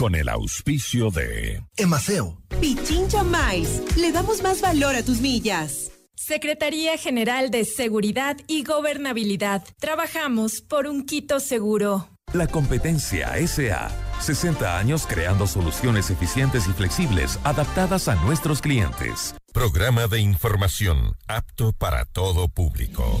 con el auspicio de Emaceo. Pichincha Mais. Le damos más valor a tus millas. Secretaría General de Seguridad y Gobernabilidad. Trabajamos por un Quito seguro. La competencia SA. 60 años creando soluciones eficientes y flexibles adaptadas a nuestros clientes. Programa de información apto para todo público.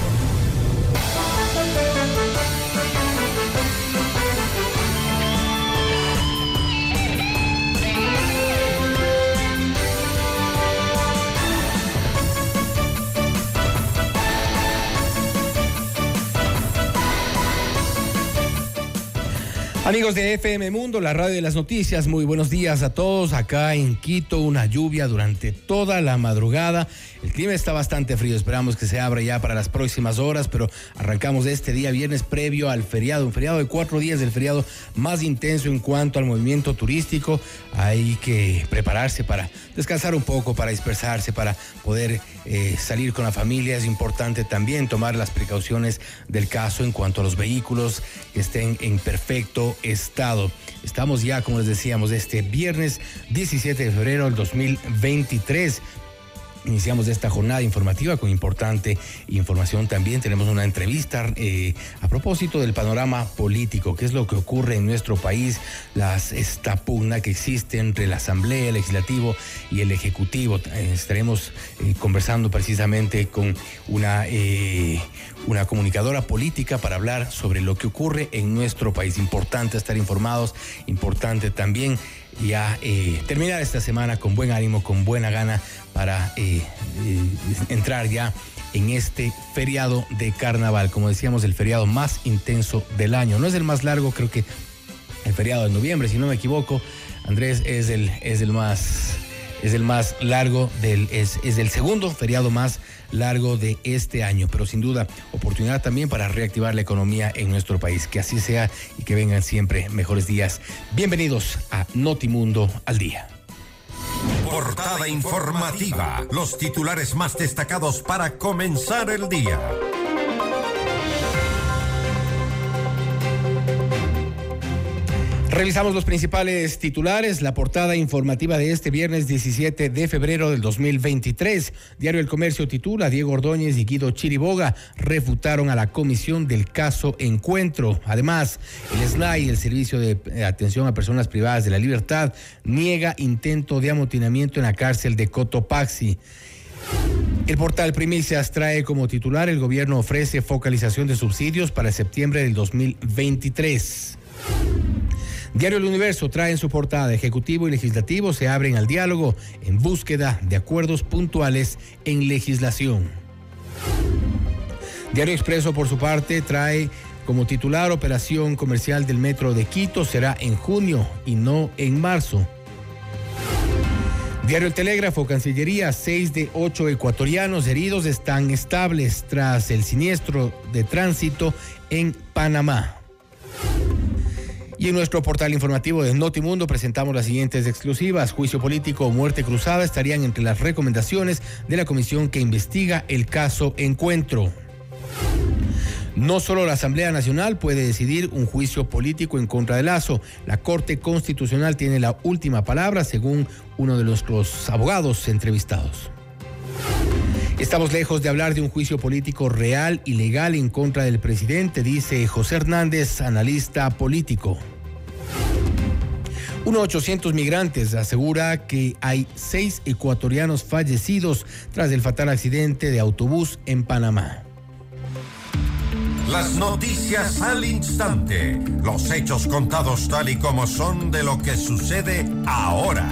Amigos de FM Mundo, la radio de las noticias, muy buenos días a todos. Acá en Quito, una lluvia durante toda la madrugada. El clima está bastante frío, esperamos que se abra ya para las próximas horas, pero arrancamos este día viernes previo al feriado, un feriado de cuatro días, del feriado más intenso en cuanto al movimiento turístico. Hay que prepararse para descansar un poco, para dispersarse, para poder eh, salir con la familia. Es importante también tomar las precauciones del caso en cuanto a los vehículos que estén en perfecto estado. Estamos ya, como les decíamos, este viernes 17 de febrero del 2023. Iniciamos esta jornada informativa con importante información también. Tenemos una entrevista eh, a propósito del panorama político, qué es lo que ocurre en nuestro país, las, esta pugna que existe entre la Asamblea, el Legislativo y el Ejecutivo. Eh, estaremos eh, conversando precisamente con una, una comunicadora política para hablar sobre lo que ocurre en nuestro país. Importante estar informados, importante también ya terminar esta semana con buen ánimo, con buena gana para eh, eh, entrar ya en este feriado de carnaval, como decíamos, el feriado más intenso del año. No es el más largo, creo que el feriado de noviembre, si no me equivoco, Andrés es el, es el más es el más largo del es, es el segundo feriado más largo de este año, pero sin duda oportunidad también para reactivar la economía en nuestro país. Que así sea y que vengan siempre mejores días. Bienvenidos a Notimundo al día. Portada informativa. Los titulares más destacados para comenzar el día. Revisamos los principales titulares, la portada informativa de este viernes 17 de febrero del 2023. Diario El Comercio titula, Diego Ordóñez y Guido Chiriboga refutaron a la comisión del caso Encuentro. Además, el SLAI, el Servicio de Atención a Personas Privadas de la Libertad, niega intento de amotinamiento en la cárcel de Cotopaxi. El portal Primicias trae como titular, el gobierno ofrece focalización de subsidios para septiembre del 2023. Diario El Universo trae en su portada Ejecutivo y Legislativo se abren al diálogo en búsqueda de acuerdos puntuales en legislación. Diario Expreso, por su parte, trae como titular Operación Comercial del Metro de Quito será en junio y no en marzo. Diario El Telégrafo, Cancillería, seis de ocho ecuatorianos heridos están estables tras el siniestro de tránsito en Panamá. Y en nuestro portal informativo de Notimundo presentamos las siguientes exclusivas. Juicio político o muerte cruzada estarían entre las recomendaciones de la comisión que investiga el caso Encuentro. No solo la Asamblea Nacional puede decidir un juicio político en contra de Lazo. La Corte Constitucional tiene la última palabra, según uno de nuestros abogados entrevistados. Estamos lejos de hablar de un juicio político real y legal en contra del presidente, dice José Hernández, analista político. Uno 800 migrantes asegura que hay seis ecuatorianos fallecidos tras el fatal accidente de autobús en Panamá. Las noticias al instante, los hechos contados tal y como son de lo que sucede ahora.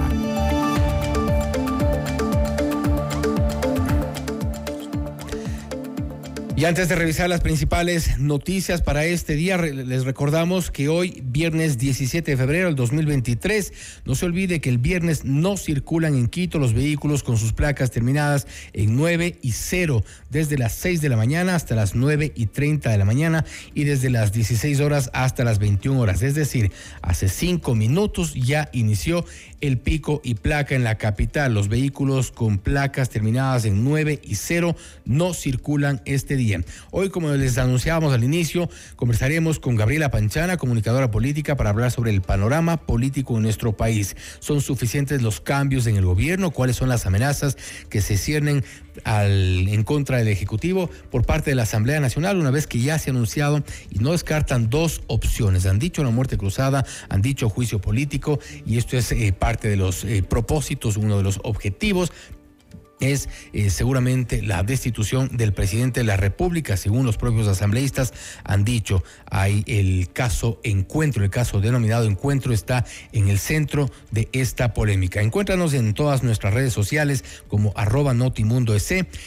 Y antes de revisar las principales noticias para este día, les recordamos que hoy, viernes 17 de febrero del 2023, no se olvide que el viernes no circulan en Quito los vehículos con sus placas terminadas en 9 y 0, desde las 6 de la mañana hasta las 9 y 30 de la mañana y desde las 16 horas hasta las 21 horas. Es decir, hace cinco minutos ya inició el pico y placa en la capital. Los vehículos con placas terminadas en 9 y 0 no circulan este día. Hoy, como les anunciábamos al inicio, conversaremos con Gabriela Panchana, comunicadora política, para hablar sobre el panorama político en nuestro país. ¿Son suficientes los cambios en el gobierno? ¿Cuáles son las amenazas que se ciernen en contra del Ejecutivo por parte de la Asamblea Nacional, una vez que ya se ha anunciado y no descartan dos opciones. Han dicho la muerte cruzada, han dicho juicio político y esto es eh, parte de los eh, propósitos, uno de los objetivos es eh, seguramente la destitución del presidente de la República, según los propios asambleístas han dicho. Hay el caso Encuentro, el caso denominado Encuentro está en el centro de esta polémica. Encuéntranos en todas nuestras redes sociales como arroba notimundo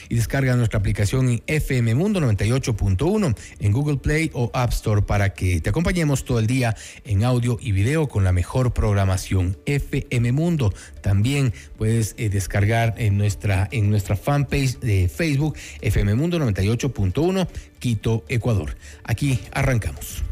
y descarga nuestra aplicación en FM Mundo 98.1 en Google Play o App Store para que te acompañemos todo el día en audio y video con la mejor programación. FM Mundo también puedes eh, descargar en nuestra en nuestra fanpage de Facebook FM Mundo 98.1 Quito, Ecuador. Aquí arrancamos.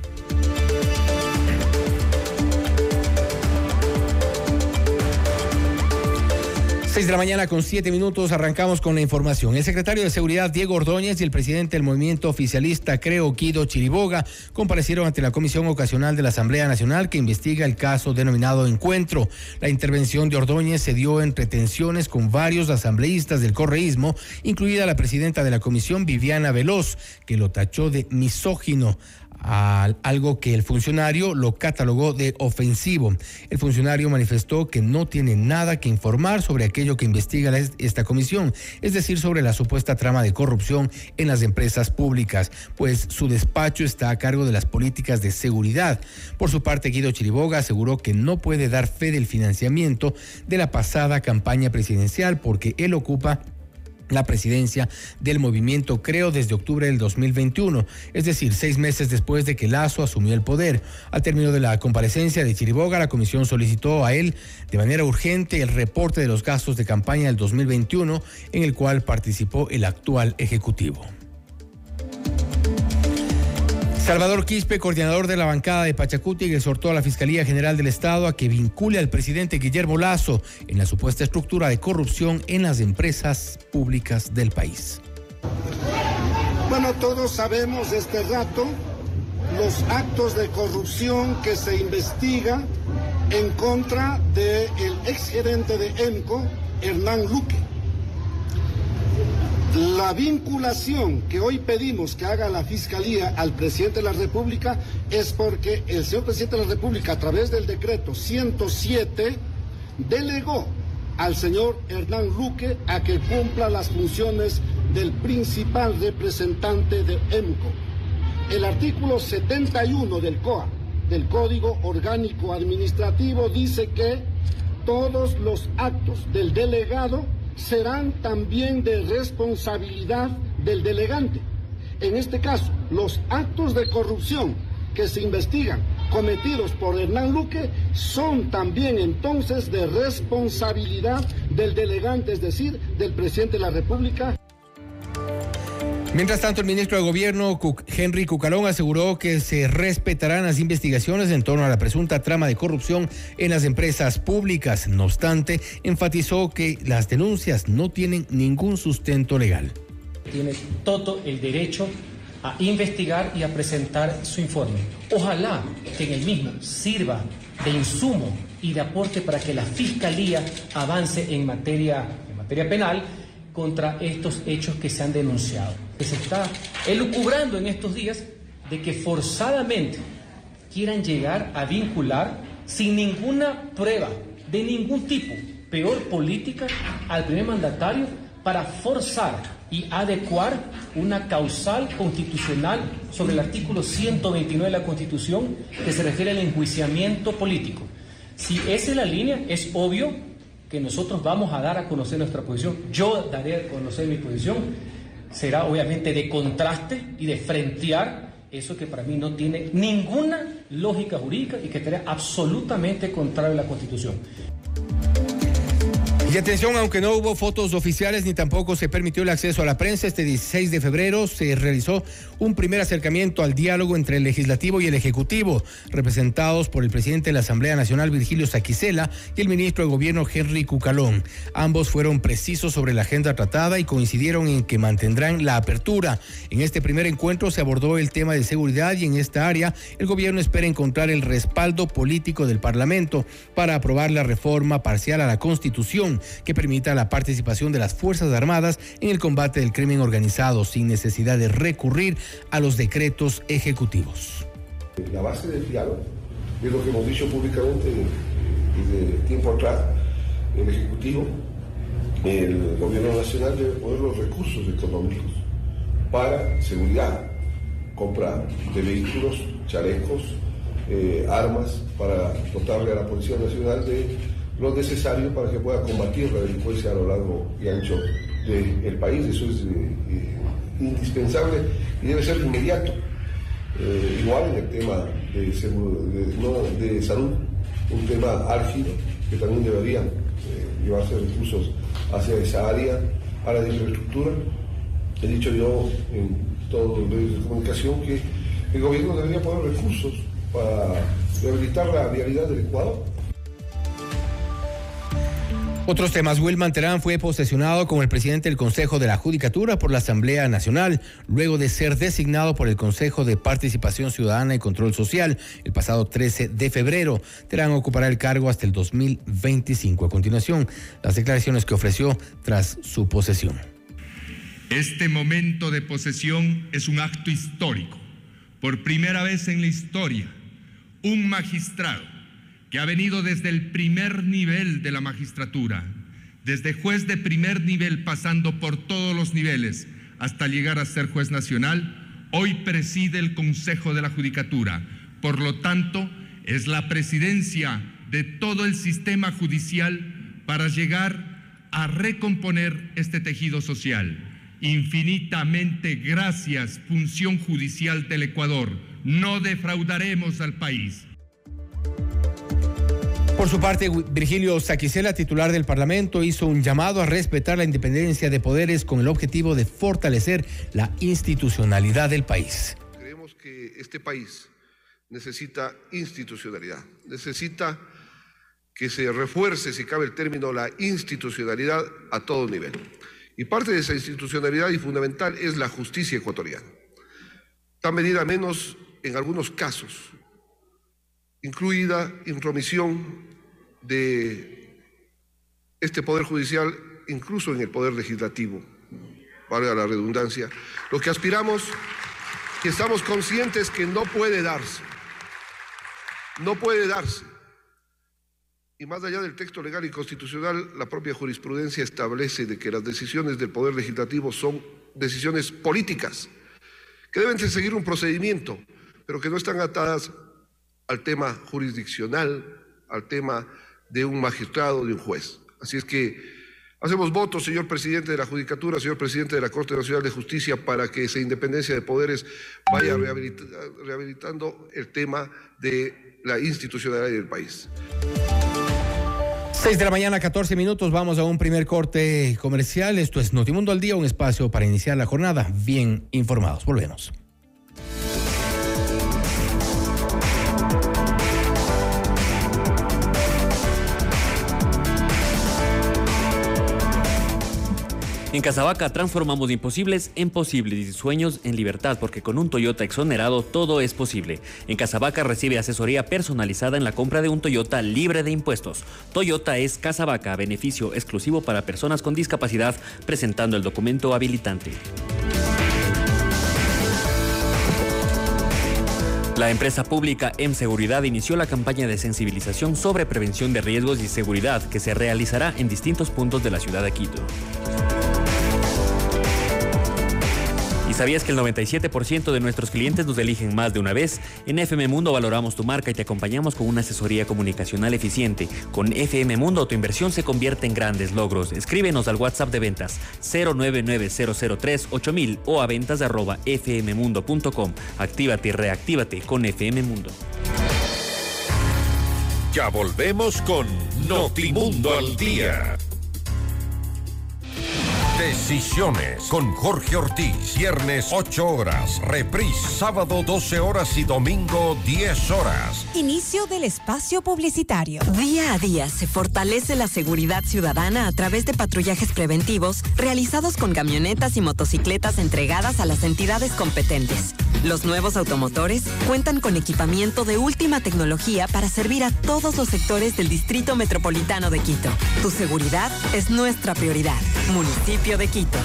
6 de la mañana con 7 minutos arrancamos con la información. El secretario de Seguridad Diego Ordóñez y el presidente del movimiento oficialista Creo Guido Chiriboga comparecieron ante la Comisión Ocasional de la Asamblea Nacional que investiga el caso denominado Encuentro. La intervención de Ordóñez se dio entre tensiones con varios asambleístas del correísmo, incluida la presidenta de la comisión Viviana Veloz, que lo tachó de misógino algo que el funcionario lo catalogó de ofensivo. El funcionario manifestó que no tiene nada que informar sobre aquello que investiga esta comisión, es decir, sobre la supuesta trama de corrupción en las empresas públicas, pues su despacho está a cargo de las políticas de seguridad. Por su parte, Guido Chiriboga aseguró que no puede dar fe del financiamiento de la pasada campaña presidencial porque él ocupa la presidencia del movimiento Creo desde octubre del 2021, es decir, seis meses después de que Lazo asumió el poder. Al término de la comparecencia de Chiriboga, la comisión solicitó a él de manera urgente el reporte de los gastos de campaña del 2021 en el cual participó el actual Ejecutivo. Salvador Quispe, coordinador de la bancada de Pachacuti, exhortó a la Fiscalía General del Estado a que vincule al presidente Guillermo Lazo en la supuesta estructura de corrupción en las empresas públicas del país. Bueno, todos sabemos este rato los actos de corrupción que se investiga en contra del exgerente de ENCO, Hernán Luque. La vinculación que hoy pedimos que haga la Fiscalía al presidente de la República es porque el señor presidente de la República, a través del decreto 107, delegó al señor Hernán Luque a que cumpla las funciones del principal representante de EMCO. El artículo 71 del COA, del Código Orgánico Administrativo, dice que todos los actos del delegado serán también de responsabilidad del delegante. En este caso, los actos de corrupción que se investigan cometidos por Hernán Luque son también entonces de responsabilidad del delegante, es decir, del presidente de la República. Mientras tanto, el ministro de Gobierno, Henry Cucalón, aseguró que se respetarán las investigaciones en torno a la presunta trama de corrupción en las empresas públicas. No obstante, enfatizó que las denuncias no tienen ningún sustento legal. Tiene todo el derecho a investigar y a presentar su informe. Ojalá que en el mismo sirva de insumo y de aporte para que la Fiscalía avance en materia, en materia penal contra estos hechos que se han denunciado. Que se está elucubrando en estos días de que forzadamente quieran llegar a vincular sin ninguna prueba de ningún tipo, peor política, al primer mandatario para forzar y adecuar una causal constitucional sobre el artículo 129 de la Constitución que se refiere al enjuiciamiento político. Si esa es la línea, es obvio que nosotros vamos a dar a conocer nuestra posición. Yo daré a conocer mi posición será obviamente de contraste y de frentear eso que para mí no tiene ninguna lógica jurídica y que estaría absolutamente contrario a la Constitución. Y atención, aunque no hubo fotos oficiales ni tampoco se permitió el acceso a la prensa, este 16 de febrero se realizó un primer acercamiento al diálogo entre el legislativo y el ejecutivo, representados por el presidente de la Asamblea Nacional, Virgilio Saquicela, y el ministro de Gobierno, Henry Cucalón. Ambos fueron precisos sobre la agenda tratada y coincidieron en que mantendrán la apertura. En este primer encuentro se abordó el tema de seguridad y en esta área el gobierno espera encontrar el respaldo político del Parlamento para aprobar la reforma parcial a la Constitución que permita la participación de las Fuerzas Armadas en el combate del crimen organizado sin necesidad de recurrir a los decretos ejecutivos. La base del diálogo es lo que hemos dicho públicamente desde tiempo atrás. El Ejecutivo, el Gobierno Nacional debe poner los recursos económicos para seguridad, compra de vehículos, chalecos, eh, armas, para dotarle a la Policía Nacional de lo necesario para que pueda combatir la delincuencia a lo largo y ancho del país. Eso es eh, eh, indispensable y debe ser inmediato. Eh, igual en el tema de, salud, un tema álgido que también deberían llevarse recursos hacia esa área, a la infraestructura. He dicho yo en todos los medios de comunicación que el gobierno debería poner recursos para rehabilitar la vialidad del Ecuador otros temas. Wilman Terán fue posesionado como el presidente del Consejo de la Judicatura por la Asamblea Nacional, luego de ser designado por el Consejo de Participación Ciudadana y Control Social el pasado 13 de febrero. Terán ocupará el cargo hasta el 2025. A continuación, las declaraciones que ofreció tras su posesión. Este momento de posesión es un acto histórico. Por primera vez en la historia, un magistrado que ha venido desde el primer nivel de la magistratura, desde juez de primer nivel pasando por todos los niveles hasta llegar a ser juez nacional, hoy preside el Consejo de la Judicatura. Por lo tanto, es la presidencia de todo el sistema judicial para llegar a recomponer este tejido social. Infinitamente gracias, función judicial del Ecuador. No defraudaremos al país. Por su parte, Virgilio Saquicela, titular del Parlamento, hizo un llamado a respetar la independencia de poderes con el objetivo de fortalecer la institucionalidad del país. Creemos que este país necesita institucionalidad, necesita que se refuerce, si cabe el término, la institucionalidad a todo nivel. Y parte de esa institucionalidad y fundamental es la justicia ecuatoriana. Tan medida menos en algunos casos, incluida intromisión de este Poder Judicial, incluso en el Poder Legislativo, valga la redundancia, lo que aspiramos y estamos conscientes que no puede darse, no puede darse. Y más allá del texto legal y constitucional, la propia jurisprudencia establece de que las decisiones del Poder Legislativo son decisiones políticas, que deben seguir un procedimiento, pero que no están atadas al tema jurisdiccional, al tema de un magistrado, de un juez. Así es que hacemos votos, señor presidente de la Judicatura, señor presidente de la Corte Nacional de Justicia, para que esa independencia de poderes vaya rehabilitando el tema de la institucionalidad del país. 6 de la mañana, 14 minutos. Vamos a un primer corte comercial. Esto es Notimundo al Día, un espacio para iniciar la jornada bien informados. Volvemos. En Casabaca transformamos imposibles en posibles y sueños en libertad, porque con un Toyota exonerado todo es posible. En Casabaca recibe asesoría personalizada en la compra de un Toyota libre de impuestos. Toyota es Casabaca, beneficio exclusivo para personas con discapacidad, presentando el documento habilitante. La empresa pública M Seguridad inició la campaña de sensibilización sobre prevención de riesgos y seguridad que se realizará en distintos puntos de la ciudad de Quito. ¿Sabías que el 97% de nuestros clientes nos eligen más de una vez? En FM Mundo valoramos tu marca y te acompañamos con una asesoría comunicacional eficiente. Con FM Mundo tu inversión se convierte en grandes logros. Escríbenos al WhatsApp de ventas 099-003-8000 o a ventas arroba. Actívate y reactívate con FM Mundo. Ya volvemos con Notimundo al Día. Decisiones con Jorge Ortiz. Viernes 8 horas. Reprise sábado 12 horas y domingo 10 horas. Inicio del espacio publicitario. Día a día se fortalece la seguridad ciudadana a través de patrullajes preventivos realizados con camionetas y motocicletas entregadas a las entidades competentes. Los nuevos automotores cuentan con equipamiento de última tecnología para servir a todos los sectores del Distrito Metropolitano de Quito. Tu seguridad es nuestra prioridad. Municipio de Quito.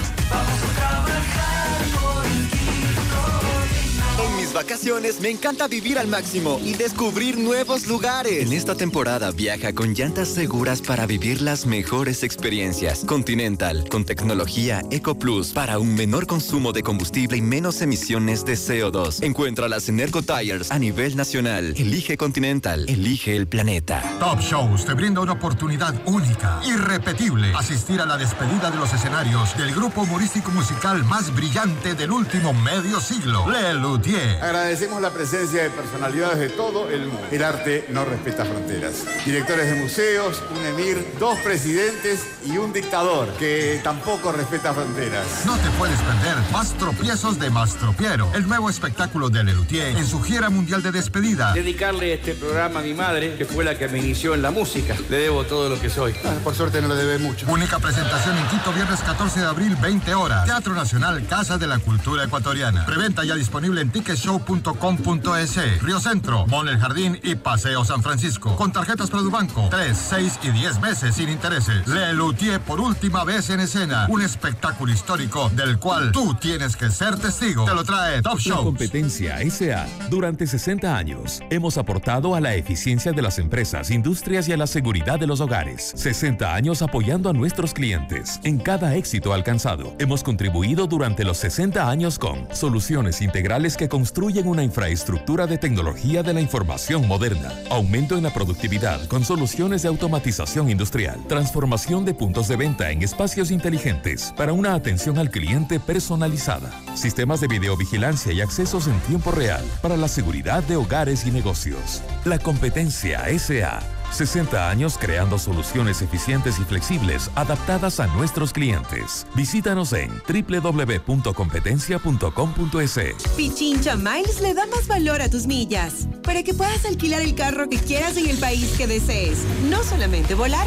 Vacaciones me encanta vivir al máximo y descubrir nuevos lugares. En esta temporada viaja con llantas seguras para vivir las mejores experiencias. Continental, con tecnología Eco Plus para un menor consumo de combustible y menos emisiones de CO2. Encuéntralas en Ergo Tires a nivel nacional. Elige Continental, elige el planeta. Top Shows te brinda una oportunidad única, irrepetible, asistir a la despedida de los escenarios del grupo humorístico musical más brillante del último medio siglo, Le Luthier. Agradecemos la presencia de personalidades de todo el mundo. El arte no respeta fronteras. Directores de museos, un emir, dos presidentes y un dictador que tampoco respeta fronteras. No te puedes perder Más tropiezos de Mastropiero, el nuevo espectáculo de Lelutier en su gira mundial de despedida. Dedicarle este programa a mi madre, que fue la que me inició en la música. Le debo todo lo que soy. Ah, por suerte no le debe mucho. Única presentación en Quito, viernes 14 de abril, 20 horas. Teatro Nacional, Casa de la Cultura Ecuatoriana. Preventa ya disponible en ticketshow.com.es. Río Centro, Mall El Jardín y Paseo San Francisco. Con tarjetas Produbanco. 3, 6 y 10 meses sin intereses. Le Luthier por última vez en escena. Un espectáculo histórico del cual tú tienes que ser testigo. Te lo trae Top Show. competencia SA. Durante 60 años hemos aportado a la eficiencia de las empresas, industrias y a la seguridad de los hogares. 60 años apoyando a nuestros clientes. En cada éxito alcanzado, hemos contribuido durante los 60 años con soluciones integrales que construyen una infraestructura de tecnología de la información moderna, aumento en la productividad con soluciones de automatización industrial, transformación de puntos de venta en espacios inteligentes para una atención al cliente personalizada, sistemas de videovigilancia y accesos en tiempo real para la seguridad de hogares y negocios. La competencia SA. 60 años creando soluciones eficientes y flexibles adaptadas a nuestros clientes. Visítanos en www.competencia.com.es. Pichincha Miles le da más valor a tus millas para que puedas alquilar el carro que quieras en el país que desees. No solamente volar,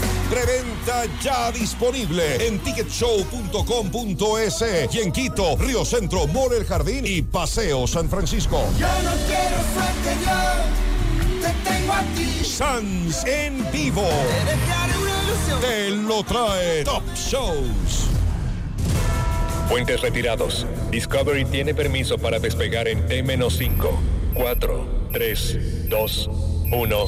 Preventa ya disponible en ticketshow.com.es y en Quito, Río Centro, Mall El Jardín y Paseo San Francisco. Yo no quiero suerte, yo te tengo a ti. Sans en vivo. Te lo trae Top Shows. Puentes retirados. Discovery tiene permiso para despegar en T-5, 4, 3, 2, 1.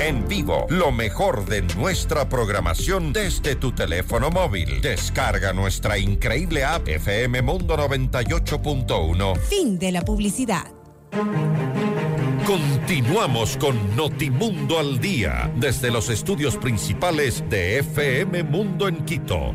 En vivo, lo mejor de nuestra programación desde tu teléfono móvil. Descarga nuestra increíble app FM Mundo 98.1. Fin de la publicidad. Continuamos con Notimundo al Día desde los estudios principales de FM Mundo en Quito.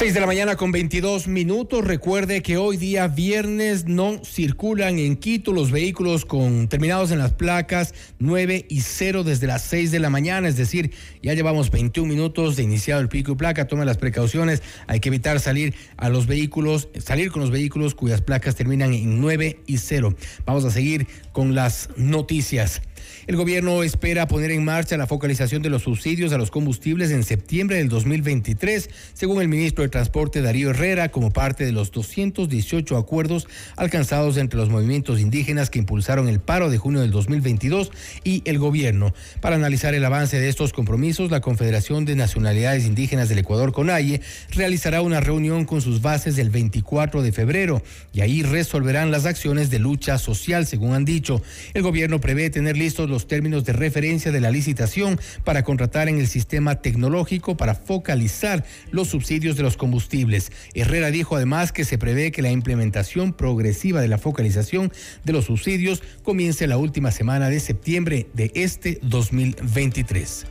6 de la mañana con 22 minutos. Recuerde que hoy día viernes no circulan en Quito los vehículos con terminados en las placas 9 y 0 desde las 6 de la mañana. Es decir, ya llevamos 21 minutos de iniciado el pico y placa. Tome las precauciones. Hay que evitar salir a los vehículos, salir con los vehículos cuyas placas terminan en 9 y 0. Vamos a seguir con las noticias. El gobierno espera poner en marcha la focalización de los subsidios a los combustibles en septiembre del 2023, según el ministro de Transporte Darío Herrera, como parte de los 218 acuerdos alcanzados entre los movimientos indígenas que impulsaron el paro de junio del 2022 y el gobierno. Para analizar el avance de estos compromisos, la Confederación de Nacionalidades Indígenas del Ecuador, CONAIE, realizará una reunión con sus bases el 24 de febrero y ahí resolverán las acciones de lucha social, según han dicho. El gobierno prevé tener listos los términos de referencia de la licitación para contratar en el sistema tecnológico para focalizar los subsidios de los combustibles. Herrera dijo además que se prevé que la implementación progresiva de la focalización de los subsidios comience la última semana de septiembre de este 2023.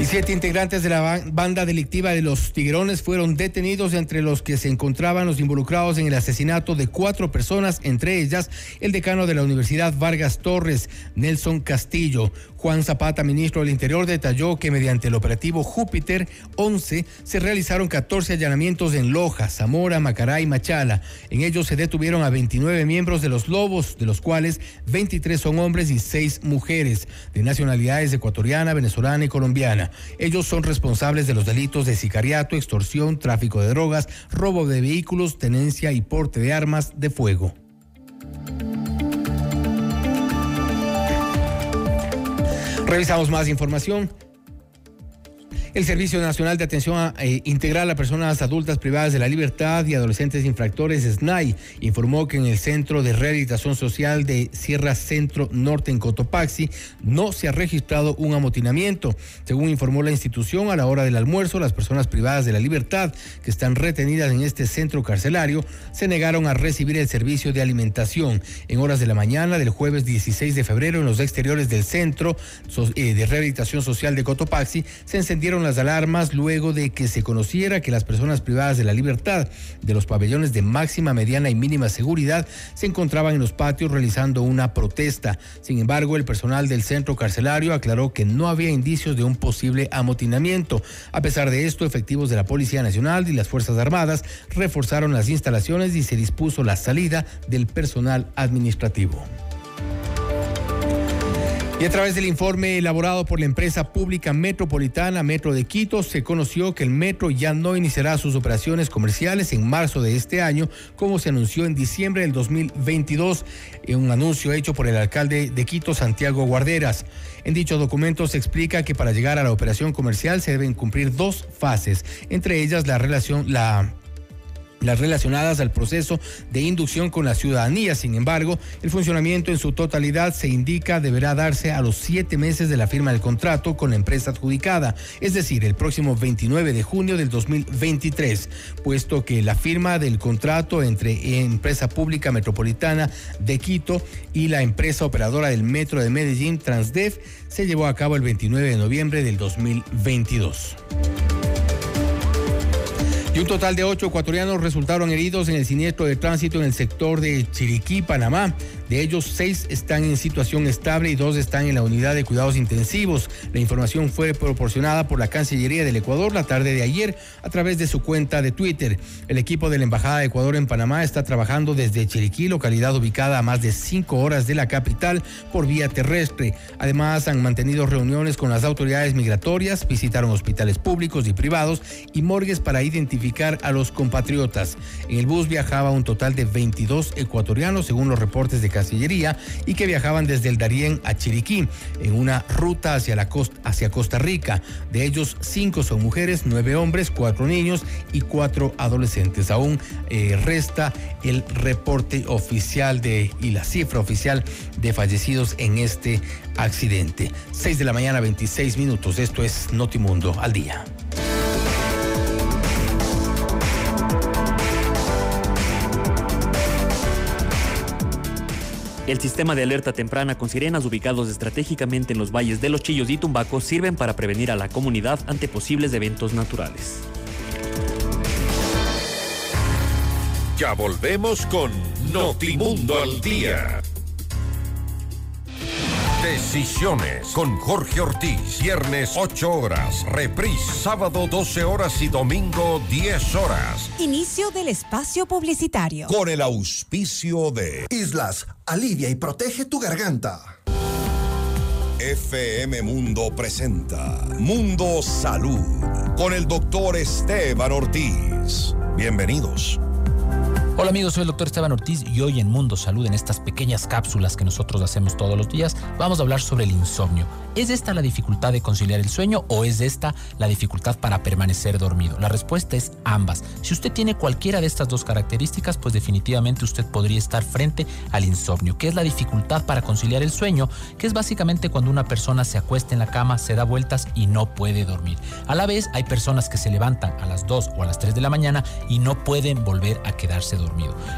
Y siete integrantes de la banda delictiva de los Tigrones fueron detenidos, entre los que se encontraban los involucrados en el asesinato de cuatro personas, entre ellas el decano de la Universidad Vargas Torres, Nelson Castillo. Juan Zapata, ministro del Interior, detalló que mediante el operativo Júpiter 11 se realizaron 14 allanamientos en Loja, Zamora, Macará y Machala. En ellos se detuvieron a 29 miembros de los Lobos, de los cuales 23 son hombres y 6 mujeres, de nacionalidades ecuatoriana, venezolana y colombiana. Ellos son responsables de los delitos de sicariato, extorsión, tráfico de drogas, robo de vehículos, tenencia y porte de armas de fuego. Revisamos más información. El Servicio Nacional de Atención eh, Integral a Personas Adultas Privadas de la Libertad y Adolescentes Infractores, SNAI, informó que en el Centro de Rehabilitación Social de Sierra Centro Norte en Cotopaxi no se ha registrado un amotinamiento. Según informó la institución, a la hora del almuerzo, las personas privadas de la libertad que están retenidas en este centro carcelario se negaron a recibir el servicio de alimentación. En horas de la mañana del jueves 16 de febrero, en los exteriores del Centro eh, de Rehabilitación Social de Cotopaxi, se encendieron las alarmas luego de que se conociera que las personas privadas de la libertad de los pabellones de máxima, mediana y mínima seguridad se encontraban en los patios realizando una protesta. Sin embargo, el personal del centro carcelario aclaró que no había indicios de un posible amotinamiento. A pesar de esto, efectivos de la Policía Nacional y las Fuerzas Armadas reforzaron las instalaciones y se dispuso la salida del personal administrativo. Y a través del informe elaborado por la empresa pública metropolitana Metro de Quito, se conoció que el metro ya no iniciará sus operaciones comerciales en marzo de este año, como se anunció en diciembre del 2022, en un anuncio hecho por el alcalde de Quito, Santiago Guarderas. En dicho documento se explica que para llegar a la operación comercial se deben cumplir dos fases, entre ellas la relación, la las relacionadas al proceso de inducción con la ciudadanía. Sin embargo, el funcionamiento en su totalidad se indica deberá darse a los siete meses de la firma del contrato con la empresa adjudicada, es decir, el próximo 29 de junio del 2023, puesto que la firma del contrato entre Empresa Pública Metropolitana de Quito y la empresa operadora del Metro de Medellín, Transdev, se llevó a cabo el 29 de noviembre del 2022. Y un total de ocho ecuatorianos resultaron heridos en el siniestro de tránsito en el sector de Chiriquí, Panamá. De ellos, seis están en situación estable y dos están en la unidad de cuidados intensivos. La información fue proporcionada por la Cancillería del Ecuador la tarde de ayer a través de su cuenta de Twitter. El equipo de la Embajada de Ecuador en Panamá está trabajando desde Chiriquí, localidad ubicada a más de cinco horas de la capital, por vía terrestre. Además, han mantenido reuniones con las autoridades migratorias, visitaron hospitales públicos y privados y morgues para identificar a los compatriotas. En el bus viajaba un total de 22 ecuatorianos, según los reportes de Cancillería y que viajaban desde el Darién a Chiriquí en una ruta hacia, la costa, hacia Costa Rica. De ellos, cinco son mujeres, nueve hombres, cuatro niños y cuatro adolescentes. Aún eh, resta el reporte oficial de y la cifra oficial de fallecidos en este accidente. 6 de la mañana, 26 minutos. Esto es Notimundo al día. El sistema de alerta temprana con sirenas ubicados estratégicamente en los valles de Los Chillos y Tumbaco sirven para prevenir a la comunidad ante posibles eventos naturales. Ya volvemos con Notimundo al Día. Decisiones con Jorge Ortiz. Viernes 8 horas. Reprise sábado 12 horas y domingo 10 horas. Inicio del espacio publicitario. Con el auspicio de Islas, alivia y protege tu garganta. FM Mundo presenta Mundo Salud con el doctor Esteban Ortiz. Bienvenidos. Hola amigos, soy el doctor Esteban Ortiz y hoy en Mundo Salud, en estas pequeñas cápsulas que nosotros hacemos todos los días, vamos a hablar sobre el insomnio. ¿Es esta la dificultad de conciliar el sueño o es esta la dificultad para permanecer dormido? La respuesta es ambas. Si usted tiene cualquiera de estas dos características, pues definitivamente usted podría estar frente al insomnio, que es la dificultad para conciliar el sueño, que es básicamente cuando una persona se acuesta en la cama, se da vueltas y no puede dormir. A la vez, hay personas que se levantan a las 2 o a las 3 de la mañana y no pueden volver a quedarse dormidos.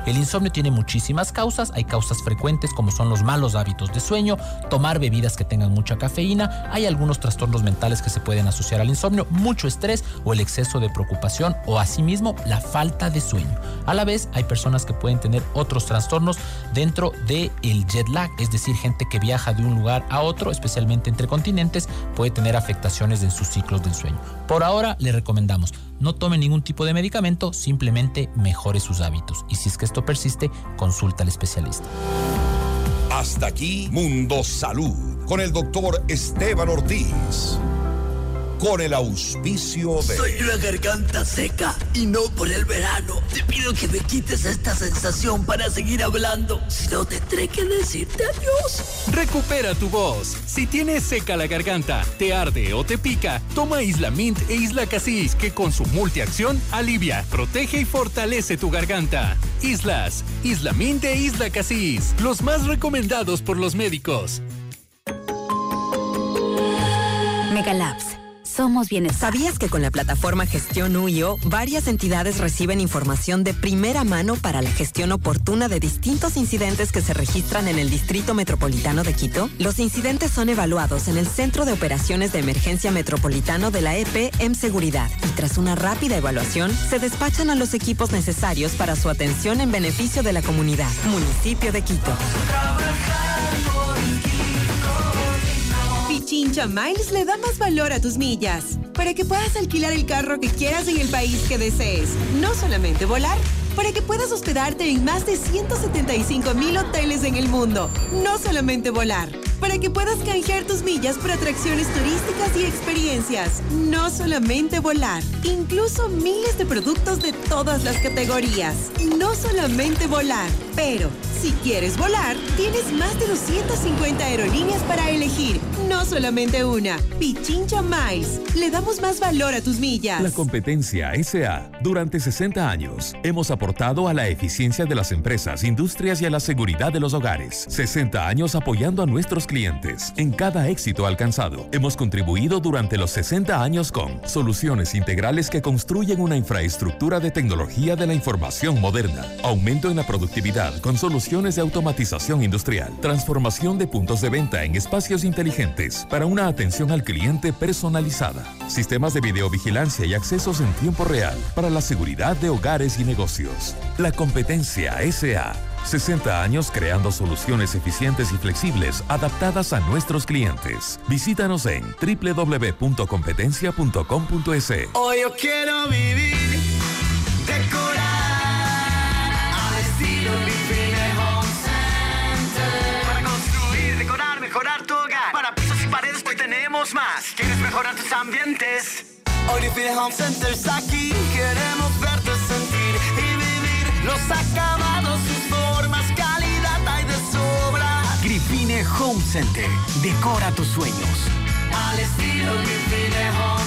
El insomnio tiene muchísimas causas, hay causas frecuentes como son los malos hábitos de sueño, tomar bebidas que tengan mucha cafeína, hay algunos trastornos mentales que se pueden asociar al insomnio, mucho estrés o el exceso de preocupación o asimismo la falta de sueño. A la vez hay personas que pueden tener otros trastornos dentro del el jet lag, es decir, gente que viaja de un lugar a otro, especialmente entre continentes, puede tener afectaciones en sus ciclos del sueño. Por ahora le recomendamos no tome ningún tipo de medicamento, simplemente mejore sus hábitos. Y si es que esto persiste, consulta al especialista. Hasta aquí Mundo Salud con el doctor Esteban Ortiz con el auspicio de... Soy una garganta seca y no por el verano. Te pido que me quites esta sensación para seguir hablando. Si no, tendré que decirte adiós. Recupera tu voz. Si tienes seca la garganta, te arde o te pica, toma Isla Mint e Isla Casis, que con su multiacción alivia, protege y fortalece tu garganta. Islas, Isla Mint e Isla Casis, los más recomendados por los médicos. Megalabs somos bienes. ¿Sabías que con la plataforma Gestión UIO, varias entidades reciben información de primera mano para la gestión oportuna de distintos incidentes que se registran en el Distrito Metropolitano de Quito? Los incidentes son evaluados en el Centro de Operaciones de Emergencia Metropolitano de la EP en Seguridad y tras una rápida evaluación se despachan a los equipos necesarios para su atención en beneficio de la comunidad. Municipio de Quito. Pichincha Miles le da más valor a tus millas para que puedas alquilar el carro que quieras en el país que desees. No solamente volar, para que puedas hospedarte en más de 175 mil hoteles en el mundo. No solamente volar para que puedas canjear tus millas por atracciones turísticas y experiencias. No solamente volar, incluso miles de productos de todas las categorías. No solamente volar, pero si quieres volar, tienes más de 250 aerolíneas para elegir. No solamente una. Pichincha Miles. Le damos más valor a tus millas. La competencia SA. Durante 60 años hemos aportado a la eficiencia de las empresas, industrias y a la seguridad de los hogares. 60 años apoyando a nuestros clientes. En cada éxito alcanzado, hemos contribuido durante los 60 años con soluciones integrales que construyen una infraestructura de tecnología de la información moderna, aumento en la productividad con soluciones de automatización industrial, transformación de puntos de venta en espacios inteligentes para una atención al cliente personalizada, sistemas de videovigilancia y accesos en tiempo real para la seguridad de hogares y negocios. La competencia SA 60 años creando soluciones eficientes y flexibles adaptadas a nuestros clientes. Visítanos en www.competencia.com.es. Hoy yo quiero vivir, decorar al estilo Home Center. Para construir, decorar, mejorar tu hogar. Para pisos y paredes hoy tenemos más. ¿Quieres mejorar tus ambientes? Hoy Living Home Center está aquí. Queremos verte sentir y vivir los acabados, Home Center. Decora tus sueños. Al estilo Home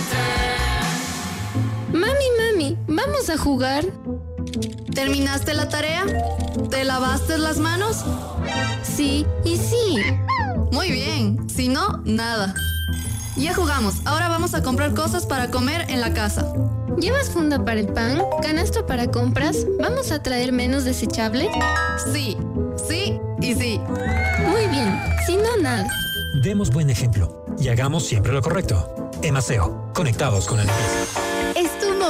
Center. Mami, mami, ¿vamos a jugar? ¿Terminaste la tarea? ¿Te lavaste las manos? Sí, y sí. Muy bien, si no, nada. Ya jugamos, ahora vamos a comprar cosas para comer en la casa. ¿Llevas funda para el pan? ¿Canasto para compras? ¿Vamos a traer menos desechable? Sí, sí y sí. Muy bien, si no, nada. Demos buen ejemplo y hagamos siempre lo correcto. Emaseo, conectados con la limpieza.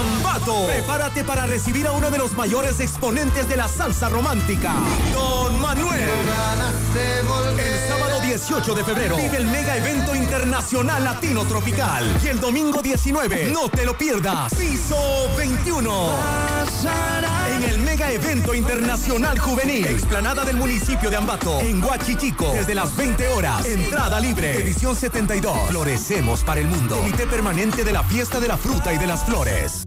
Ambato. Prepárate para recibir a uno de los mayores exponentes de la salsa romántica, Don Manuel. El sábado 18 de febrero vive el mega evento internacional latino tropical. Y el domingo 19, no te lo pierdas, piso 21. En el mega evento internacional juvenil, explanada del municipio de Ambato, en Huachichico, desde las 20 horas. Entrada libre, edición 72. Florecemos para el mundo. Comité permanente de la fiesta de la fruta y de las flores.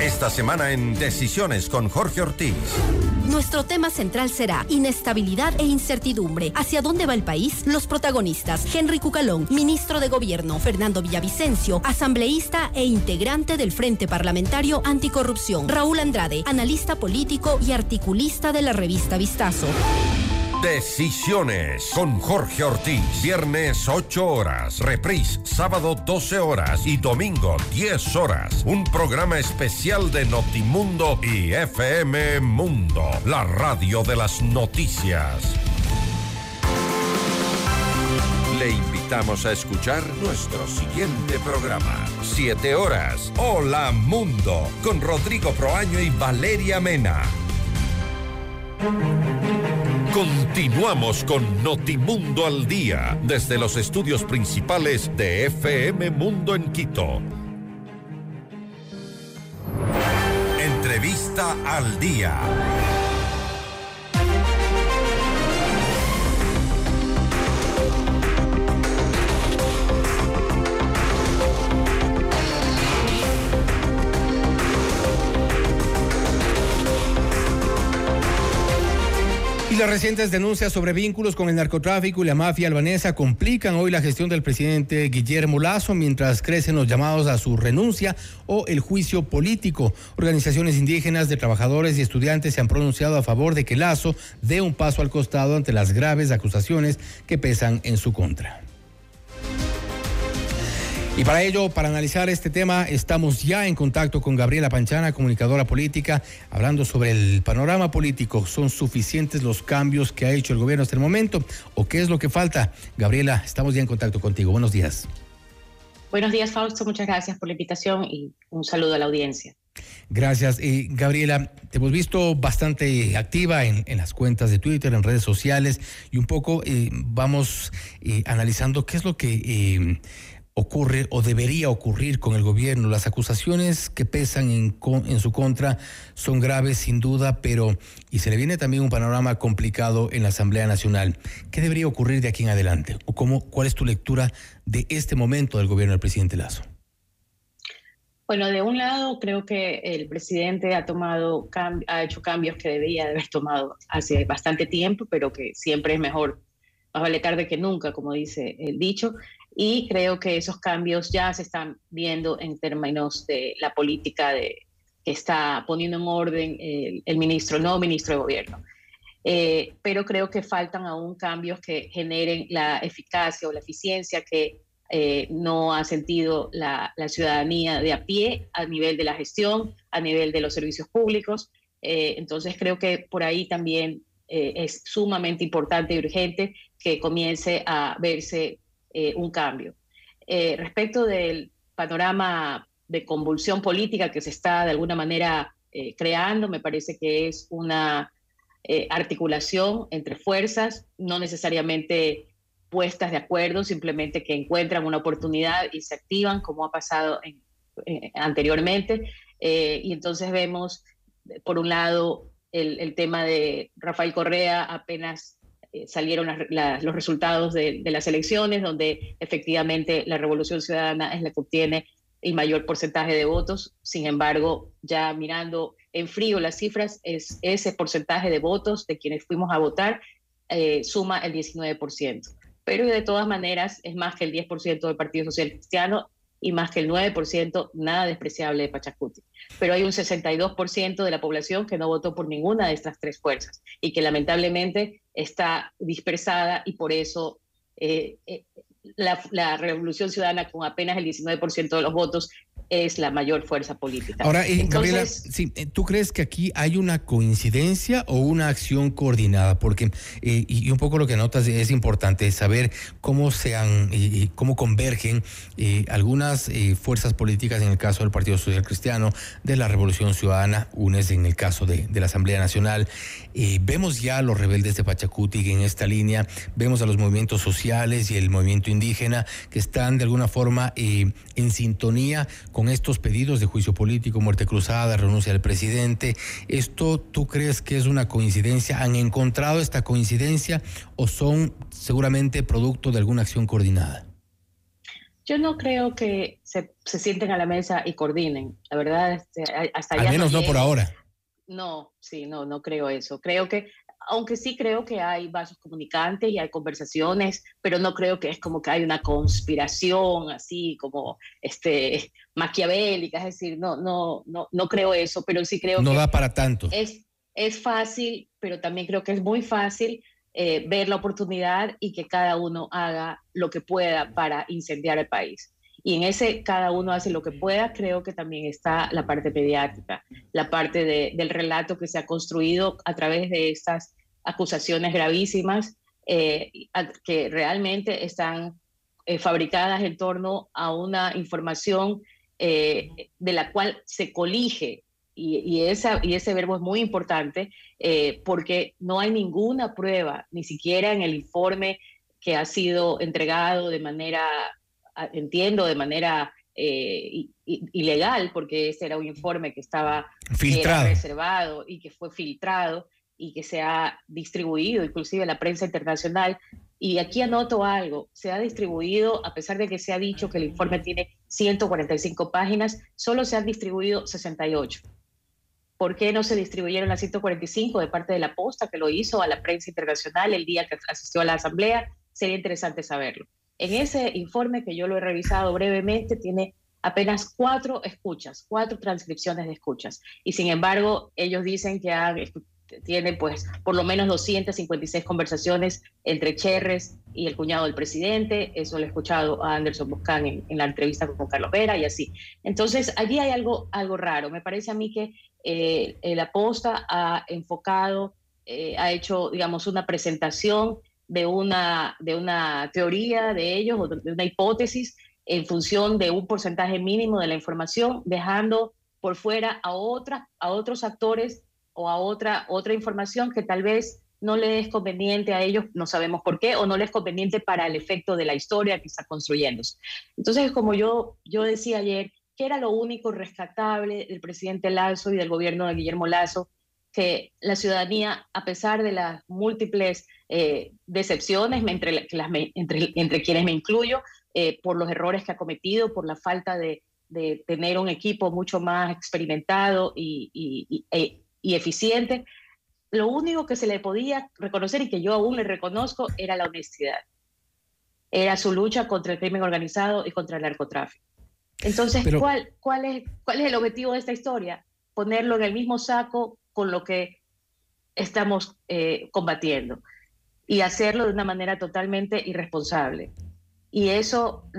Esta semana en Decisiones con Jorge Ortiz. Nuestro tema central será inestabilidad e incertidumbre. ¿Hacia dónde va el país? Los protagonistas, Henry Cucalón, ministro de Gobierno, Fernando Villavicencio, asambleísta e integrante del Frente Parlamentario Anticorrupción, Raúl Andrade, analista político y articulista de la revista Vistazo. Decisiones con Jorge Ortiz. Viernes 8 horas. Reprise sábado 12 horas y domingo 10 horas. Un programa especial de Notimundo y FM Mundo. La radio de las noticias. Le invitamos a escuchar nuestro siguiente programa. 7 horas. Hola Mundo. Con Rodrigo Proaño y Valeria Mena. Continuamos con Notimundo al Día desde los estudios principales de FM Mundo en Quito. Entrevista al Día. Las recientes denuncias sobre vínculos con el narcotráfico y la mafia albanesa complican hoy la gestión del presidente Guillermo Lazo mientras crecen los llamados a su renuncia o el juicio político. Organizaciones indígenas de trabajadores y estudiantes se han pronunciado a favor de que Lazo dé un paso al costado ante las graves acusaciones que pesan en su contra. Y para ello, para analizar este tema, estamos ya en contacto con Gabriela Panchana, comunicadora política, hablando sobre el panorama político. ¿Son suficientes los cambios que ha hecho el gobierno hasta el momento? ¿O qué es lo que falta? Gabriela, estamos ya en contacto contigo. Buenos días. Buenos días, Fausto. Muchas gracias por la invitación y un saludo a la audiencia. Gracias. Eh, Gabriela, te hemos visto bastante activa en, las cuentas de Twitter, en redes sociales, y un poco eh, vamos eh, analizando qué es lo que ocurre o debería ocurrir con el gobierno. Las acusaciones que pesan en, su contra son graves sin duda, pero y se le viene también un panorama complicado en la Asamblea Nacional. ¿Qué debería ocurrir de aquí en adelante? ¿O cómo, cuál es tu lectura de este momento del gobierno del presidente Lazo? Bueno, de un lado creo que el presidente ha tomado ha hecho cambios que debía de haber tomado hace bastante tiempo, pero que siempre es mejor más vale tarde que nunca, como dice el dicho y creo que esos cambios ya se están viendo en términos de la política de, que está poniendo en orden el, ministro, el nuevo ministro de gobierno. Eh, pero creo que faltan aún cambios que generen la eficacia o la eficiencia que eh, no ha sentido la, ciudadanía de a pie a nivel de la gestión, a nivel de los servicios públicos. Eh, entonces creo que por ahí también es sumamente importante y urgente que comience a verse eh, un cambio. Eh, respecto del panorama de convulsión política que se está de alguna manera eh, creando, me parece que es una articulación entre fuerzas, no necesariamente puestas de acuerdo, simplemente que encuentran una oportunidad y se activan, como ha pasado anteriormente. y entonces vemos, por un lado, el, tema de Rafael Correa apenas eh, salieron los resultados de, las elecciones, donde efectivamente la Revolución Ciudadana es la que obtiene el mayor porcentaje de votos. Sin embargo, ya mirando en frío las cifras, es ese porcentaje de votos de quienes fuimos a votar eh, suma el 19%. Pero de todas maneras es más que el 10% del Partido Social Cristiano y más que el 9%, nada despreciable de Pachacuti. Pero hay un 62% de la población que no votó por ninguna de estas tres fuerzas y que lamentablemente está dispersada y por eso eh, eh, la, Revolución Ciudadana con apenas el 19% de los votos es la mayor fuerza política. Ahora, eh, Gabriela, eh, ¿tú crees que aquí hay una coincidencia o una acción coordinada? Porque, eh, y, un poco lo que notas es importante saber cómo se han, cómo convergen algunas fuerzas políticas en el caso del Partido Social Cristiano, de la Revolución Ciudadana, UNES en el caso de, la Asamblea Nacional. Vemos ya a los rebeldes de Pachacuti en esta línea, vemos a los movimientos sociales y el movimiento indígena que están de alguna forma en sintonía con estos pedidos de juicio político, muerte cruzada, renuncia del presidente. ¿Esto tú crees que es una coincidencia? ¿Han encontrado esta coincidencia o son seguramente producto de alguna acción coordinada? Yo no creo que se, sienten a la mesa y coordinen. La verdad, este, hasta Al menos no por ahora. No, sí, no, no creo eso. Creo que aunque sí creo que hay vasos comunicantes y hay conversaciones, pero no creo que es como que hay una conspiración así como este maquiavélica, es decir, no, no, no, no creo eso, pero sí creo no que... No da para tanto. Es, es fácil, pero también creo que es muy fácil eh, ver la oportunidad y que cada uno haga lo que pueda para incendiar el país. Y en ese cada uno hace lo que pueda, creo que también está la parte mediática, la parte de, del relato que se ha construido a través de estas acusaciones gravísimas eh, que realmente están eh, fabricadas en torno a una información eh, de la cual se colige. Y, esa, y ese verbo es muy importante porque no hay ninguna prueba, ni siquiera en el informe que ha sido entregado de manera, entiendo, de manera ilegal, porque ese era un informe que estaba reservado y que fue filtrado y que se ha distribuido inclusive la prensa internacional. Y aquí anoto algo, se ha distribuido, a pesar de que se ha dicho que el informe tiene 145 páginas, solo se han distribuido 68. ¿Por qué no se distribuyeron las 145 de parte de la posta que lo hizo a la prensa internacional el día que asistió a la asamblea? Sería interesante saberlo. En ese informe que yo lo he revisado brevemente, tiene apenas cuatro escuchas, cuatro transcripciones de escuchas. Y sin embargo, ellos dicen que tiene pues por lo menos 256 conversaciones entre Cherres y el cuñado del presidente. Eso lo he escuchado a Anderson Boscan en, la entrevista con Carlos Vera y así. Entonces, allí hay algo, algo raro. Me parece a mí que eh, la posta ha enfocado, eh, ha hecho, digamos, una presentación de una, de una teoría de ellos o de una hipótesis en función de un porcentaje mínimo de la información, dejando por fuera a, otras, a otros actores o a otra, otra información que tal vez no le es conveniente a ellos, no sabemos por qué, o no les es conveniente para el efecto de la historia que está construyéndose. Entonces, como yo, yo decía ayer, que era lo único rescatable del presidente Lazo y del gobierno de Guillermo Lazo, que la ciudadanía, a pesar de las múltiples eh, decepciones entre, entre, entre, quienes me incluyo, eh, por los errores que ha cometido, por la falta de, de tener un equipo mucho más experimentado y, y, e, y, eficiente, lo único que se le podía reconocer y que yo aún le reconozco era la honestidad. Era su lucha contra el crimen organizado y contra el narcotráfico. Entonces, ¿cuál, cuál, es, ¿cuál es el objetivo de esta historia? Ponerlo en el mismo saco con lo que estamos eh, combatiendo y hacerlo de una manera totalmente irresponsable. Y eso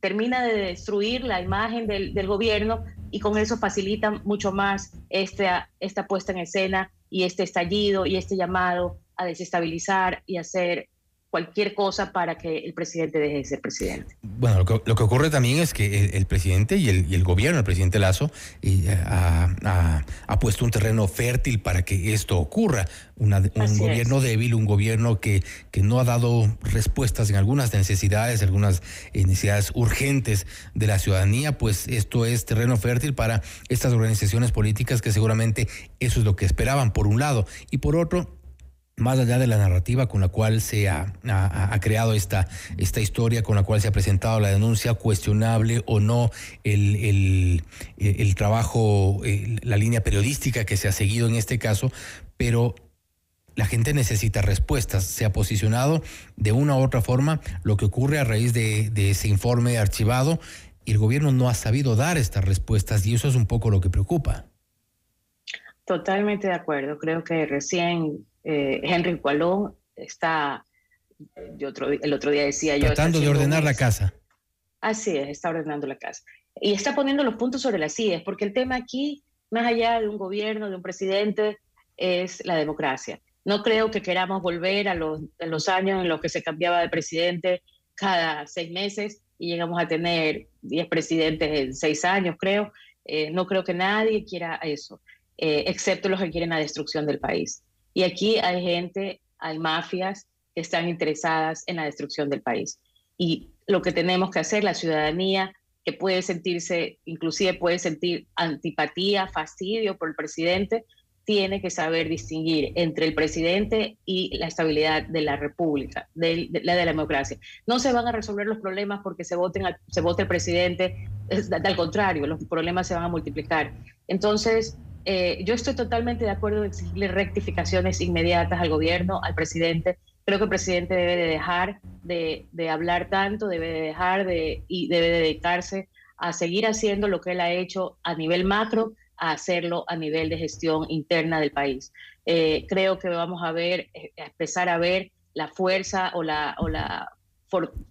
termina de destruir la imagen del, del, gobierno y con eso facilita mucho más esta, esta puesta en escena y este estallido y este llamado a desestabilizar y hacer cualquier cosa para que el presidente deje de ser presidente. Bueno, lo que, ocurre también es que el, presidente y el, y el, gobierno, el presidente Lazo, eh, ha, puesto un terreno fértil para que esto ocurra. un gobierno débil, un gobierno que, que no ha dado respuestas en algunas necesidades, algunas necesidades urgentes de la ciudadanía, pues esto es terreno fértil para estas organizaciones políticas que seguramente eso es lo que esperaban, por un lado. Y por otro, más allá de la narrativa con la cual se ha, creado esta, esta historia, con la cual se ha presentado la denuncia, cuestionable o no el, el, trabajo, la línea periodística que se ha seguido en este caso, pero la gente necesita respuestas. Se ha posicionado de una u otra forma lo que ocurre a raíz de, de ese informe archivado y el gobierno no ha sabido dar estas respuestas y eso es un poco lo que preocupa. Totalmente de acuerdo. Creo que recién eh, Henry Cualón está, yo otro, el otro día decía yo... Tratando de ordenar la casa. Así es, está ordenando la casa. Y está poniendo los puntos sobre las sillas, porque el tema aquí, más allá de un gobierno, de un presidente, es la democracia. No creo que queramos volver a los, los años en los que se cambiaba de presidente cada seis meses y llegamos a tener diez presidentes en seis años, creo. Eh, no creo que nadie quiera eso, eh, excepto los que quieren la destrucción del país. Y aquí hay gente, hay mafias que están interesadas en la destrucción del país. Y lo que tenemos que hacer, la ciudadanía, que puede sentirse, inclusive puede sentir antipatía, fastidio por el presidente, tiene que saber distinguir entre el presidente y la estabilidad de la república, de, la de la democracia. No se van a resolver los problemas porque se, voten vote el presidente, al contrario, los problemas se van a multiplicar. Entonces, eh, yo estoy totalmente de acuerdo en exigirle rectificaciones inmediatas al gobierno, al presidente. Creo que el presidente debe de dejar de, hablar tanto, debe de dejar de, y debe dedicarse a seguir haciendo lo que él ha hecho a nivel macro, a hacerlo a nivel de gestión interna del país. Eh, creo que vamos a ver, eh, a empezar a ver la fuerza o la, o la,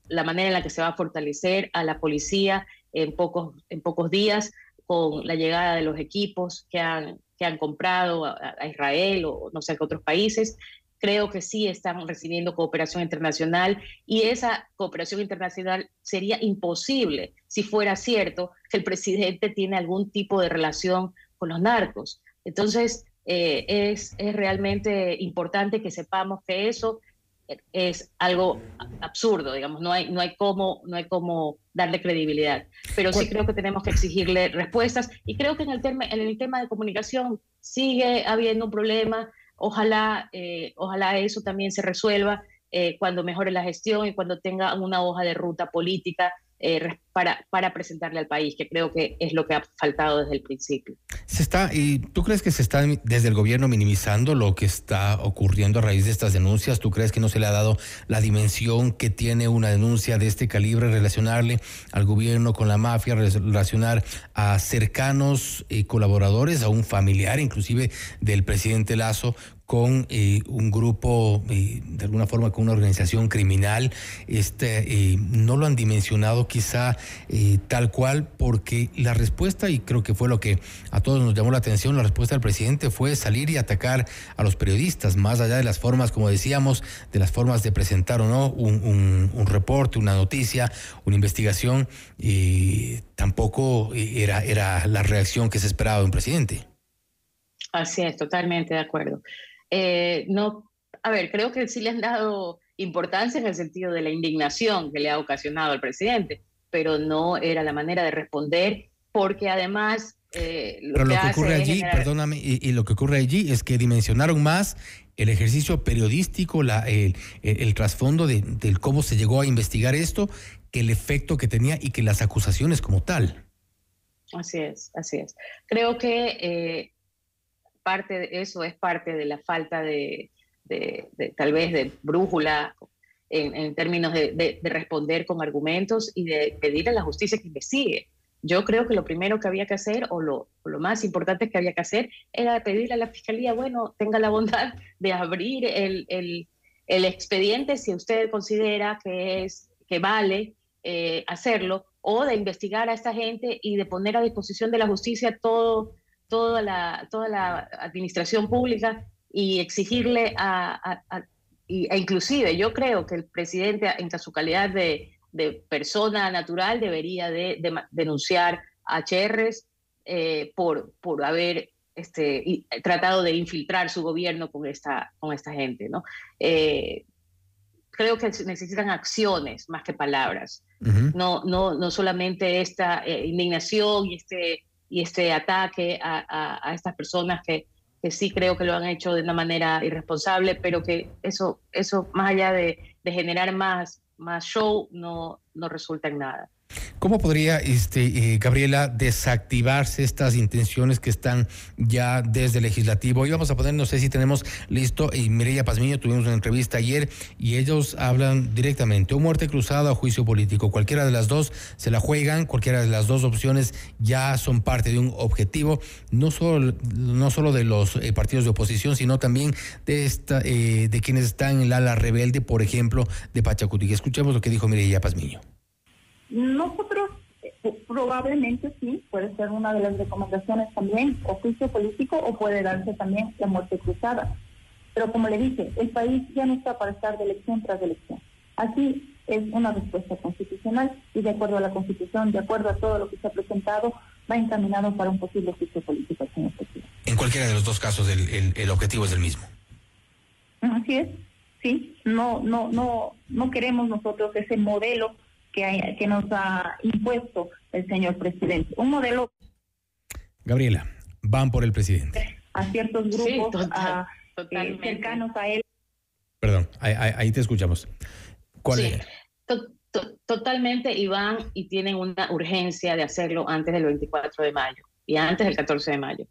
la manera en la que se va a fortalecer a la policía en pocos, en pocos días con la llegada de los equipos que han, que han comprado a, Israel o no sé qué otros países. Creo que sí están recibiendo cooperación internacional y esa cooperación internacional sería imposible si fuera cierto que el presidente tiene algún tipo de relación con los narcos. Entonces, eh, es, es realmente importante que sepamos que eso es algo absurdo, digamos, no hay, no hay, cómo, no hay cómo darle credibilidad. Pero sí creo que tenemos que exigirle respuestas y creo que en el, tema, en el tema de comunicación sigue habiendo un problema. Ojalá, eh, ojalá eso también se resuelva eh, cuando mejore la gestión y cuando tenga una hoja de ruta política eh, para, para presentarle al país, que creo que es lo que ha faltado desde el principio. Se está, ¿Y tú crees que se está desde el gobierno minimizando lo que está ocurriendo a raíz de estas denuncias? ¿Tú crees que no se le ha dado la dimensión que tiene una denuncia de este calibre, relacionarle al gobierno con la mafia, relacionar a cercanos y colaboradores, a un familiar inclusive del presidente Lazo con eh, un grupo, eh, de alguna forma con una organización criminal. Este, eh, no lo han dimensionado quizá tal cual, porque la respuesta, y creo que fue lo que a todos nos llamó la atención, la respuesta del presidente fue salir y atacar a los periodistas, más allá de las formas, como decíamos, de las formas de presentar o no un, un reporte, una noticia, una investigación, tampoco era, era la reacción que se esperaba de un presidente. Así es, totalmente de acuerdo. Eh, no, a ver, creo que sí le han dado importancia en el sentido de la indignación que le ha ocasionado al presidente, pero no era la manera de responder, porque además... Eh, lo pero que lo que ocurre allí, perdóname, y, lo que ocurre allí es que dimensionaron más el ejercicio periodístico, la, el, el, trasfondo de, del cómo se llegó a investigar esto, que el efecto que tenía y que las acusaciones como tal. Así es, así es. Creo que eh, parte de eso es parte de la falta de, tal vez de brújula en, términos de, responder con argumentos y de pedir a la justicia que investigue. Yo creo que lo primero que había que hacer, o lo, más importante que había que hacer, era pedirle a la fiscalía, bueno, tenga la bondad de abrir el expediente si usted considera que, es, que vale eh, hacerlo, o de investigar a esta gente y de poner a disposición de la justicia todo toda la, toda la administración pública y exigirle a, e inclusive yo creo que el presidente en su calidad de, persona natural debería de, denunciar a Cherres eh, por, por haber este, tratado de infiltrar su gobierno con esta, con esta gente. ¿no? Eh, creo que necesitan acciones más que palabras, no, no, no solamente esta eh, indignación y este y este ataque a, estas personas que, sí creo que lo han hecho de una manera irresponsable, pero que eso, eso más allá de, de generar más, más show, no, no resulta en nada. ¿Cómo podría, este, eh, Gabriela, desactivarse estas intenciones que están ya desde el legislativo? Y vamos a poner, no sé si tenemos listo, y Mireya Pazmiño, tuvimos una entrevista ayer y ellos hablan directamente, o muerte cruzada o juicio político. Cualquiera de las dos se la juegan, cualquiera de las dos opciones ya son parte de un objetivo, no solo, no solo de los eh, partidos de oposición, sino también de, esta, eh, de quienes están en el ala rebelde, por ejemplo, de Pachacuti. Escuchemos lo que dijo Mireya Pazmiño. Nosotros eh, probablemente sí, puede ser una de las recomendaciones también, oficio político o puede darse también la muerte cruzada. Pero como le dije, el país ya no está para estar de elección tras elección. Así es una respuesta constitucional y de acuerdo a la constitución, de acuerdo a todo lo que se ha presentado, va encaminado para un posible oficio político, señor presidente. En cualquiera de los dos casos el, el objetivo es el mismo. Así es, sí. No, no, no, no queremos nosotros ese modelo que, nos ha impuesto el señor presidente. Un modelo. Gabriela, van por el presidente. A ciertos grupos eh, cercanos a él. Perdón, ahí, te escuchamos. ¿Cuál es? totalmente, y van y tienen una urgencia de hacerlo antes del 24 de mayo y antes del 14 de mayo.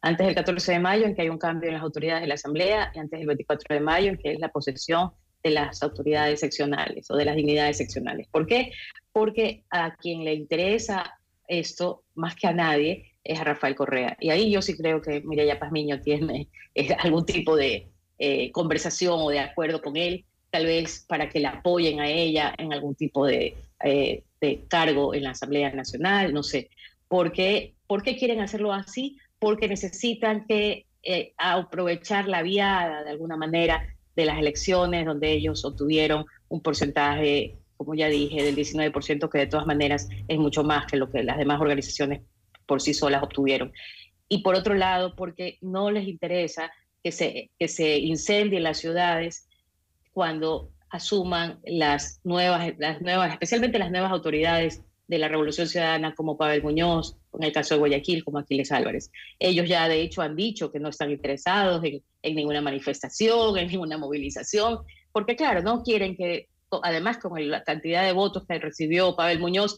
Antes del 14 de mayo, en que hay un cambio en las autoridades de la Asamblea, y antes del 24 de mayo, en que es la posesión de las autoridades seccionales o de las dignidades seccionales. ¿Por qué? Porque a quien le interesa esto más que a nadie es a Rafael Correa. Y ahí yo sí creo que Mireya Pazmiño tiene eh, algún tipo de eh, conversación o de acuerdo con él, tal vez para que la apoyen a ella en algún tipo de, eh, de cargo en la Asamblea Nacional, no sé. ¿Por qué, ¿Por qué quieren hacerlo así? Porque necesitan que aprovechar la viada de alguna manera de las elecciones, donde ellos obtuvieron un porcentaje, como ya dije, del 19%, que de todas maneras es mucho más que lo que las demás organizaciones por sí solas obtuvieron. Y por otro lado, porque no les interesa que se, que se incendien las ciudades cuando asuman las nuevas, las nuevas, especialmente las nuevas autoridades de la Revolución Ciudadana como Pavel Muñoz, en el caso de Guayaquil como Aquiles Álvarez. Ellos ya de hecho han dicho que no están interesados en, ninguna manifestación, en ninguna movilización, porque claro, no quieren que además con la cantidad de votos que recibió Pavel Muñoz,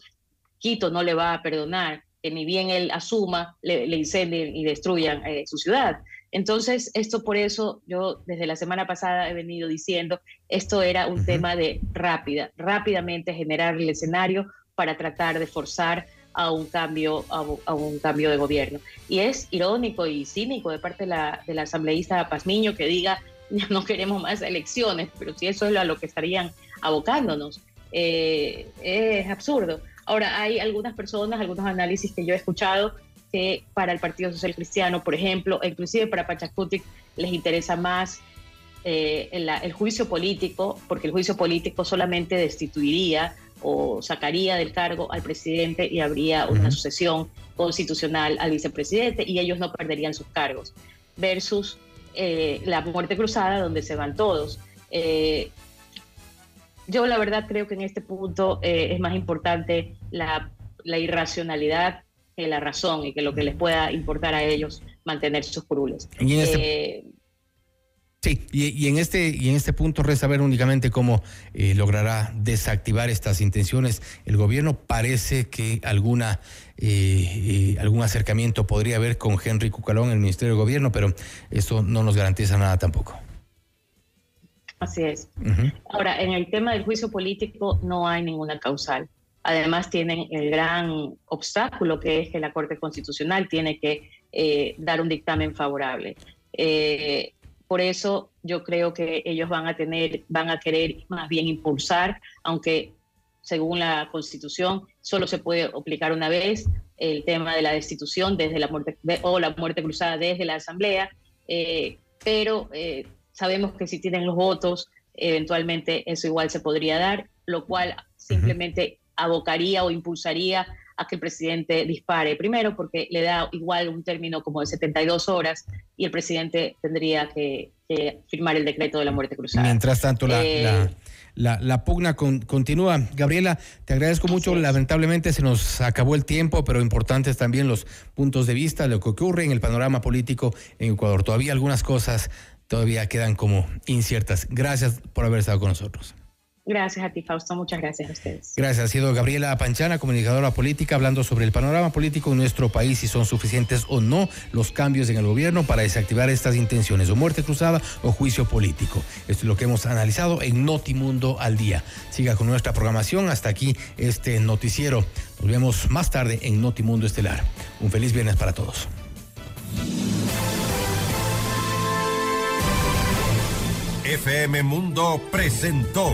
Quito no le va a perdonar que ni bien él asuma, le, incendien y destruyan eh, su ciudad. Entonces, esto por eso yo desde la semana pasada he venido diciendo, esto era un tema de rápida, rápidamente generar el escenario para tratar de forzar a un cambio, a, un cambio de gobierno. Y es irónico y cínico de parte de la, de la asambleísta Pazmiño que diga, no queremos más elecciones, pero si eso es a lo que estarían abocándonos, eh, es absurdo. Ahora, hay algunas personas, algunos análisis que yo he escuchado que para el Partido Social Cristiano, por ejemplo, inclusive para Pachacutic, les interesa más eh, el, juicio político, porque el juicio político solamente destituiría o sacaría del cargo al presidente y habría una sucesión constitucional al vicepresidente y ellos no perderían sus cargos, versus eh, la muerte cruzada donde se van todos. Eh, yo la verdad creo que en este punto es más importante la, la irracionalidad que la razón y que lo que les pueda importar a ellos mantener sus curules. Este eh, sí, y, en este, y en este punto resta ver únicamente cómo eh, logrará desactivar estas intenciones. El gobierno parece que alguna eh, algún acercamiento podría haber con Henry Cucalón, el Ministerio de Gobierno, pero eso no nos garantiza nada tampoco. Así es. Ahora, en el tema del juicio político no hay ninguna causal. Además tienen el gran obstáculo que es que la Corte Constitucional tiene que eh, dar un dictamen favorable. Eh, por eso yo creo que ellos van a tener, van a querer más bien impulsar, aunque según la Constitución solo se puede aplicar una vez el tema de la destitución desde la muerte o la muerte cruzada desde la Asamblea, eh, pero sabemos que si tienen los votos, eventualmente eso igual se podría dar, lo cual simplemente abocaría o impulsaría a que el presidente dispare. Primero, porque le da igual un término como de 72 horas y el presidente tendría que, firmar el decreto de la muerte cruzada. Mientras tanto, la, eh, pugna continúa. Gabriela, te agradezco mucho. Lamentablemente se nos acabó el tiempo, pero importantes también los puntos de vista, lo que ocurre en el panorama político en Ecuador. Todavía algunas cosas todavía quedan como inciertas. Gracias por haber estado con nosotros. Gracias a ti, Fausto. Muchas gracias a ustedes. Gracias. Ha sido Gabriela Panchana, comunicadora política, hablando sobre el panorama político en nuestro país, si son suficientes o no los cambios en el gobierno para desactivar estas intenciones, o muerte cruzada o juicio político. Esto es lo que hemos analizado en Notimundo al día. Siga con nuestra programación. Hasta aquí este noticiero. Nos vemos más tarde en Notimundo Estelar. Un feliz viernes para todos. FM Mundo presentó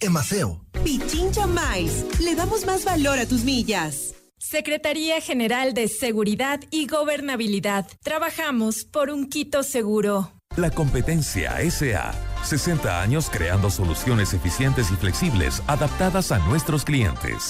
Emaceo. Pichincha Miles. Le damos más valor a tus millas. Secretaría General de Seguridad y Gobernabilidad. Trabajamos por un Quito seguro. La competencia SA. 60 años creando soluciones eficientes y flexibles adaptadas a nuestros clientes.